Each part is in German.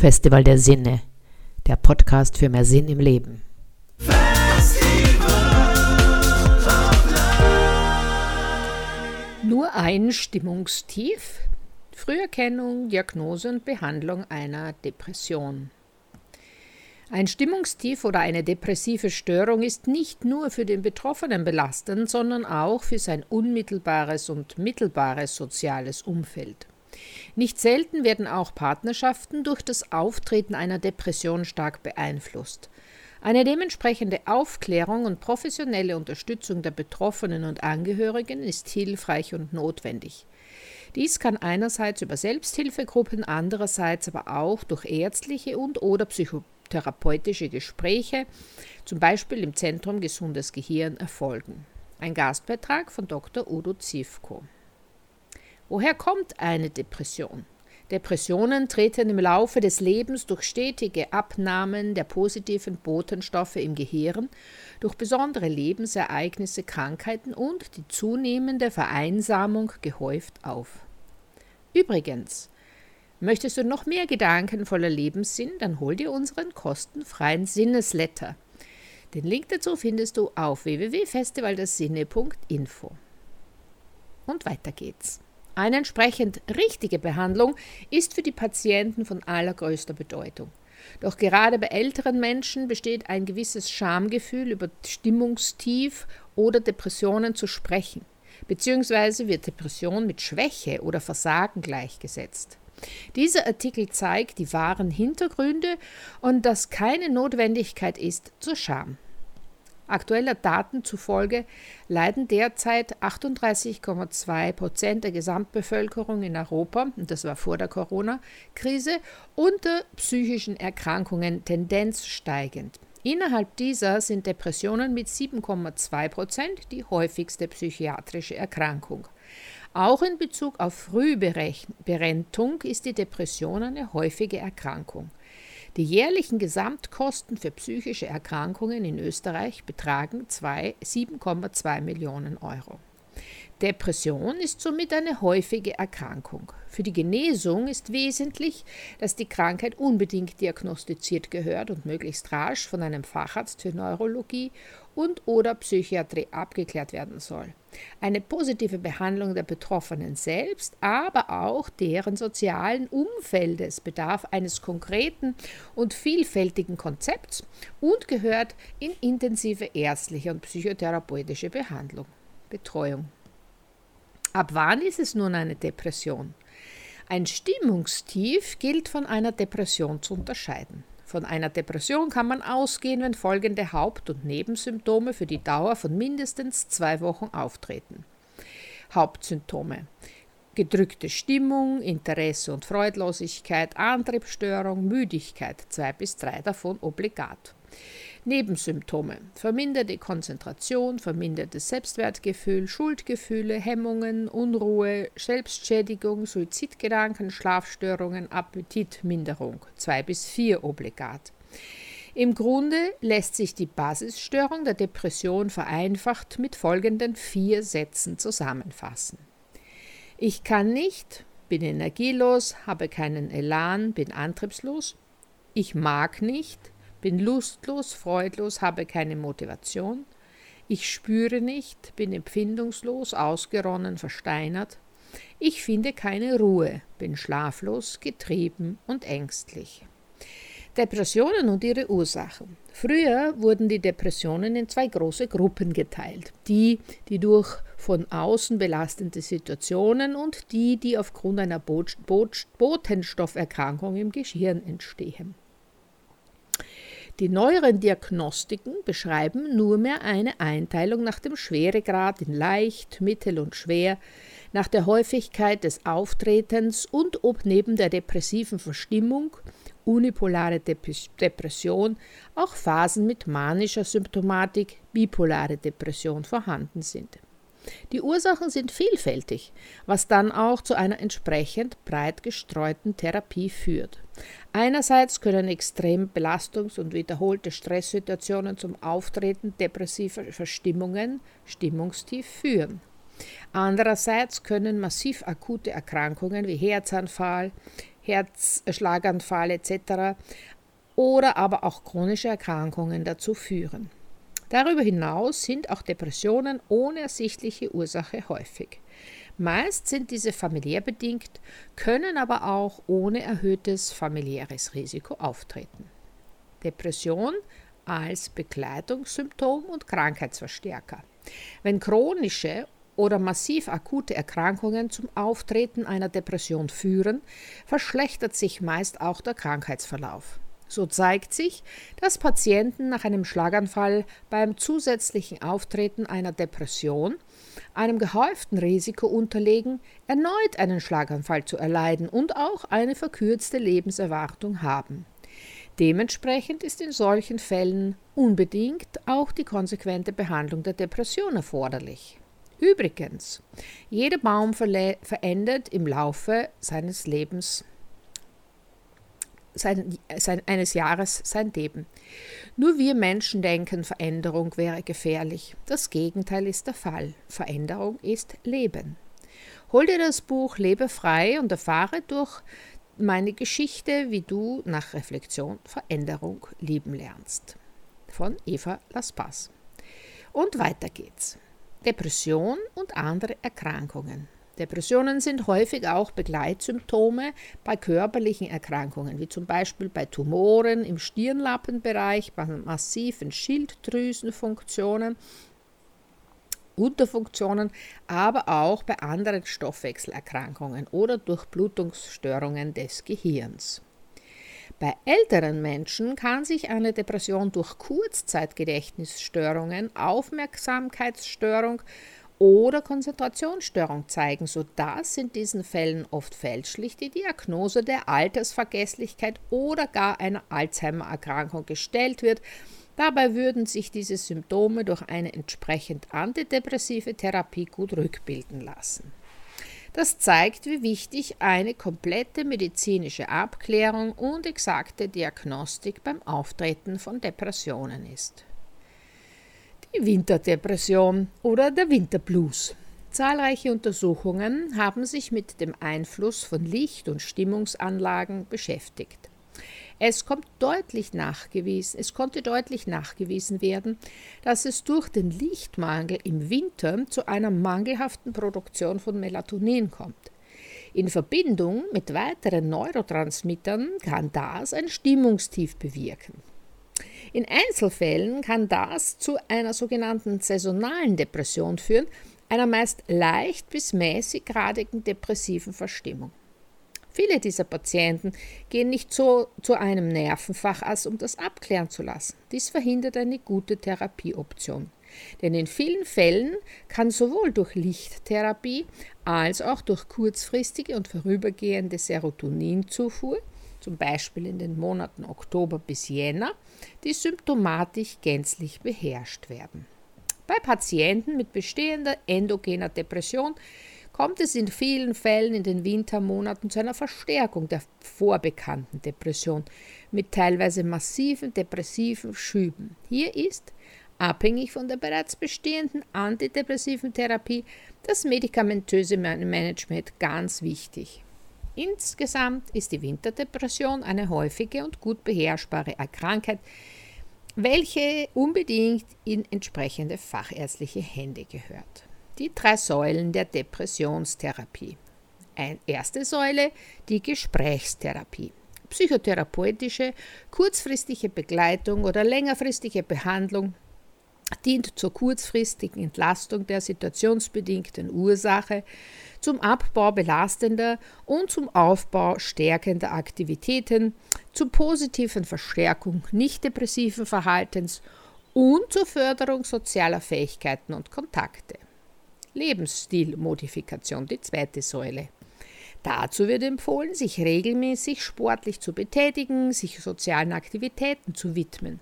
Festival der Sinne, der Podcast für mehr Sinn im Leben. Nur ein Stimmungstief, Früherkennung, Diagnose und Behandlung einer Depression. Ein Stimmungstief oder eine depressive Störung ist nicht nur für den Betroffenen belastend, sondern auch für sein unmittelbares und mittelbares soziales Umfeld. Nicht selten werden auch Partnerschaften durch das Auftreten einer Depression stark beeinflusst. Eine dementsprechende Aufklärung und professionelle Unterstützung der Betroffenen und Angehörigen ist hilfreich und notwendig. Dies kann einerseits über Selbsthilfegruppen, andererseits aber auch durch ärztliche und oder psychotherapeutische Gespräche, zum Beispiel im Zentrum Gesundes Gehirn, erfolgen. Ein Gastbeitrag von Dr. Udo Zivko. Woher kommt eine Depression? Depressionen treten im Laufe des Lebens durch stetige Abnahmen der positiven Botenstoffe im Gehirn, durch besondere Lebensereignisse, Krankheiten und die zunehmende Vereinsamung gehäuft auf. Übrigens, möchtest du noch mehr Gedanken voller Lebenssinn, dann hol dir unseren kostenfreien Sinnesletter. Den Link dazu findest du auf www.festivaldersinne.info. Und weiter geht's. Eine entsprechend richtige Behandlung ist für die Patienten von allergrößter Bedeutung. Doch gerade bei älteren Menschen besteht ein gewisses Schamgefühl, über Stimmungstief oder Depressionen zu sprechen, beziehungsweise wird Depression mit Schwäche oder Versagen gleichgesetzt. Dieser Artikel zeigt die wahren Hintergründe und dass keine Notwendigkeit ist zur Scham. Aktueller Daten zufolge leiden derzeit 38,2 Prozent der Gesamtbevölkerung in Europa, und das war vor der Corona-Krise, unter psychischen Erkrankungen Tendenz steigend. Innerhalb dieser sind Depressionen mit 7,2 Prozent die häufigste psychiatrische Erkrankung. Auch in Bezug auf Frühberentung ist die Depression eine häufige Erkrankung. Die jährlichen Gesamtkosten für psychische Erkrankungen in Österreich betragen 7,2 Millionen Euro. Depression ist somit eine häufige Erkrankung. Für die Genesung ist wesentlich, dass die Krankheit unbedingt diagnostiziert gehört und möglichst rasch von einem Facharzt für Neurologie und oder Psychiatrie abgeklärt werden soll. Eine positive Behandlung der Betroffenen selbst, aber auch deren sozialen Umfeldes bedarf eines konkreten und vielfältigen Konzepts und gehört in intensive ärztliche und psychotherapeutische Behandlung, Betreuung. Ab wann ist es nun eine Depression? Ein Stimmungstief gilt von einer Depression zu unterscheiden. Von einer Depression kann man ausgehen, wenn folgende Haupt- und Nebensymptome für die Dauer von mindestens zwei Wochen auftreten. Hauptsymptome gedrückte Stimmung, Interesse und Freudlosigkeit, Antriebsstörung, Müdigkeit, zwei bis drei davon obligat. Nebensymptome: verminderte Konzentration, vermindertes Selbstwertgefühl, Schuldgefühle, Hemmungen, Unruhe, Selbstschädigung, Suizidgedanken, Schlafstörungen, Appetitminderung, zwei bis vier obligat. Im Grunde lässt sich die Basisstörung der Depression vereinfacht mit folgenden vier Sätzen zusammenfassen. Ich kann nicht, bin energielos, habe keinen Elan, bin antriebslos. Ich mag nicht, bin lustlos, freudlos, habe keine Motivation. Ich spüre nicht, bin empfindungslos, ausgeronnen, versteinert. Ich finde keine Ruhe, bin schlaflos, getrieben und ängstlich. Depressionen und ihre Ursachen. Früher wurden die Depressionen in zwei große Gruppen geteilt. Die, die durch von außen belastende Situationen und die, die aufgrund einer Botenstofferkrankung im Gehirn entstehen. Die neueren Diagnostiken beschreiben nur mehr eine Einteilung nach dem Schweregrad in leicht, mittel und schwer, nach der Häufigkeit des Auftretens und ob neben der depressiven Verstimmung, unipolare Depression, auch Phasen mit manischer Symptomatik, bipolare Depression vorhanden sind. Die Ursachen sind vielfältig, was dann auch zu einer entsprechend breit gestreuten Therapie führt. Einerseits können extrem Belastungs- und wiederholte Stresssituationen zum Auftreten depressiver Verstimmungen, Stimmungstief führen. Andererseits können massiv akute Erkrankungen wie Herzanfall, Herzschlaganfall etc. oder aber auch chronische Erkrankungen dazu führen. Darüber hinaus sind auch Depressionen ohne ersichtliche Ursache häufig. Meist sind diese familiär bedingt, können aber auch ohne erhöhtes familiäres Risiko auftreten. Depression als Begleitungssymptom und Krankheitsverstärker. Wenn chronische oder massiv akute Erkrankungen zum Auftreten einer Depression führen, verschlechtert sich meist auch der Krankheitsverlauf. So zeigt sich, dass Patienten nach einem Schlaganfall beim zusätzlichen Auftreten einer Depression einem gehäuften Risiko unterlegen, erneut einen Schlaganfall zu erleiden und auch eine verkürzte Lebenserwartung haben. Dementsprechend ist in solchen Fällen unbedingt auch die konsequente Behandlung der Depression erforderlich. Übrigens, jeder Baum verändert im Laufe seines Lebens sein, sein, eines Jahres sein Leben. Nur wir Menschen denken, Veränderung wäre gefährlich. Das Gegenteil ist der Fall. Veränderung ist Leben. Hol dir das Buch Lebe frei und erfahre durch meine Geschichte, wie du nach Reflexion Veränderung lieben lernst. Von Eva Laspas. Und weiter geht's. Depression und andere Erkrankungen. Depressionen sind häufig auch Begleitsymptome bei körperlichen Erkrankungen, wie zum Beispiel bei Tumoren im Stirnlappenbereich, bei massiven Schilddrüsenfunktionen Unterfunktionen, aber auch bei anderen Stoffwechselerkrankungen oder Durchblutungsstörungen des Gehirns. Bei älteren Menschen kann sich eine Depression durch Kurzzeitgedächtnisstörungen, Aufmerksamkeitsstörung oder Konzentrationsstörung zeigen, sodass in diesen Fällen oft fälschlich die Diagnose der Altersvergesslichkeit oder gar einer Alzheimer-Erkrankung gestellt wird, Dabei würden sich diese Symptome durch eine entsprechend antidepressive Therapie gut rückbilden lassen. Das zeigt, wie wichtig eine komplette medizinische Abklärung und exakte Diagnostik beim Auftreten von Depressionen ist. Die Winterdepression oder der Winterblues. Zahlreiche Untersuchungen haben sich mit dem Einfluss von Licht- und Stimmungsanlagen beschäftigt. Es, kommt deutlich nachgewiesen, es konnte deutlich nachgewiesen werden, dass es durch den Lichtmangel im Winter zu einer mangelhaften Produktion von Melatonin kommt. In Verbindung mit weiteren Neurotransmittern kann das ein Stimmungstief bewirken. In Einzelfällen kann das zu einer sogenannten saisonalen Depression führen, einer meist leicht bis mäßiggradigen depressiven Verstimmung. Viele dieser Patienten gehen nicht so zu einem Nervenfacharzt, um das abklären zu lassen. Dies verhindert eine gute Therapieoption. Denn in vielen Fällen kann sowohl durch Lichttherapie als auch durch kurzfristige und vorübergehende Serotoninzufuhr, zum Beispiel in den Monaten Oktober bis Jänner, die Symptomatik gänzlich beherrscht werden. Bei Patienten mit bestehender endogener Depression kommt es in vielen Fällen in den Wintermonaten zu einer Verstärkung der vorbekannten Depression mit teilweise massiven depressiven Schüben. Hier ist, abhängig von der bereits bestehenden antidepressiven Therapie, das medikamentöse Management ganz wichtig. Insgesamt ist die Winterdepression eine häufige und gut beherrschbare Erkrankheit, welche unbedingt in entsprechende fachärztliche Hände gehört die drei Säulen der Depressionstherapie. Eine erste Säule, die Gesprächstherapie. Psychotherapeutische, kurzfristige Begleitung oder längerfristige Behandlung dient zur kurzfristigen Entlastung der situationsbedingten Ursache, zum Abbau belastender und zum Aufbau stärkender Aktivitäten, zur positiven Verstärkung nicht depressiven Verhaltens und zur Förderung sozialer Fähigkeiten und Kontakte. Lebensstilmodifikation, die zweite Säule. Dazu wird empfohlen, sich regelmäßig sportlich zu betätigen, sich sozialen Aktivitäten zu widmen.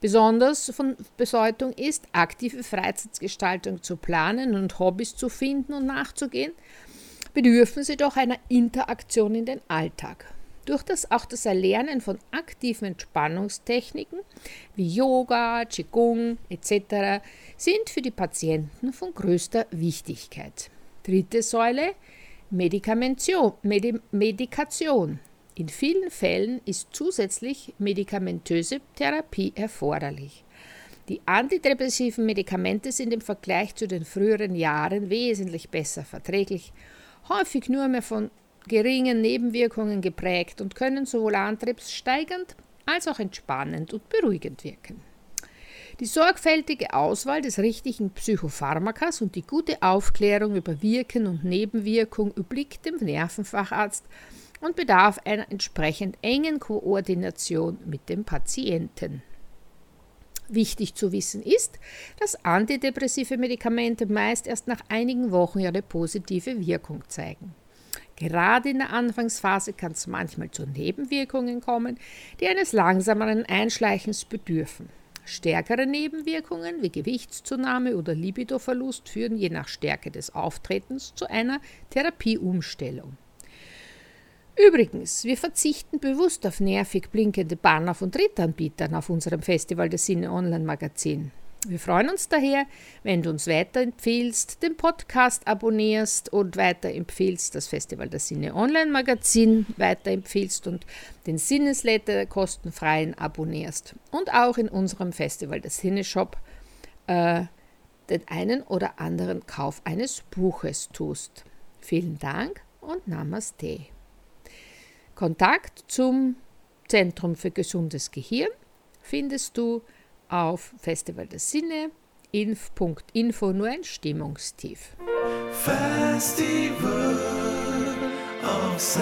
Besonders von Bedeutung ist, aktive Freizeitgestaltung zu planen und Hobbys zu finden und nachzugehen, bedürfen sie doch einer Interaktion in den Alltag. Durch das auch das Erlernen von aktiven Entspannungstechniken wie Yoga, Qigong etc. sind für die Patienten von größter Wichtigkeit. Dritte Säule Medikation. Medikation. In vielen Fällen ist zusätzlich medikamentöse Therapie erforderlich. Die antidepressiven Medikamente sind im Vergleich zu den früheren Jahren wesentlich besser verträglich, häufig nur mehr von geringen Nebenwirkungen geprägt und können sowohl antriebssteigernd als auch entspannend und beruhigend wirken. Die sorgfältige Auswahl des richtigen Psychopharmakas und die gute Aufklärung über Wirken und Nebenwirkung obliegt dem Nervenfacharzt und bedarf einer entsprechend engen Koordination mit dem Patienten. Wichtig zu wissen ist, dass antidepressive Medikamente meist erst nach einigen Wochen ihre positive Wirkung zeigen. Gerade in der Anfangsphase kann es manchmal zu Nebenwirkungen kommen, die eines langsameren Einschleichens bedürfen. Stärkere Nebenwirkungen wie Gewichtszunahme oder Libidoverlust führen je nach Stärke des Auftretens zu einer Therapieumstellung. Übrigens, wir verzichten bewusst auf nervig blinkende Banner von Drittanbietern auf unserem Festival des Sinne Online Magazin. Wir freuen uns daher, wenn du uns weiterempfehlst, den Podcast abonnierst und weiterempfehlst, das Festival der Sinne Online Magazin weiterempfehlst und den Sinnesletter kostenfreien abonnierst und auch in unserem Festival der Sinne Shop äh, den einen oder anderen Kauf eines Buches tust. Vielen Dank und Namaste. Kontakt zum Zentrum für gesundes Gehirn findest du auf Festival der Sinne inf.info nur ein Stimmungstief. Festival of Senses.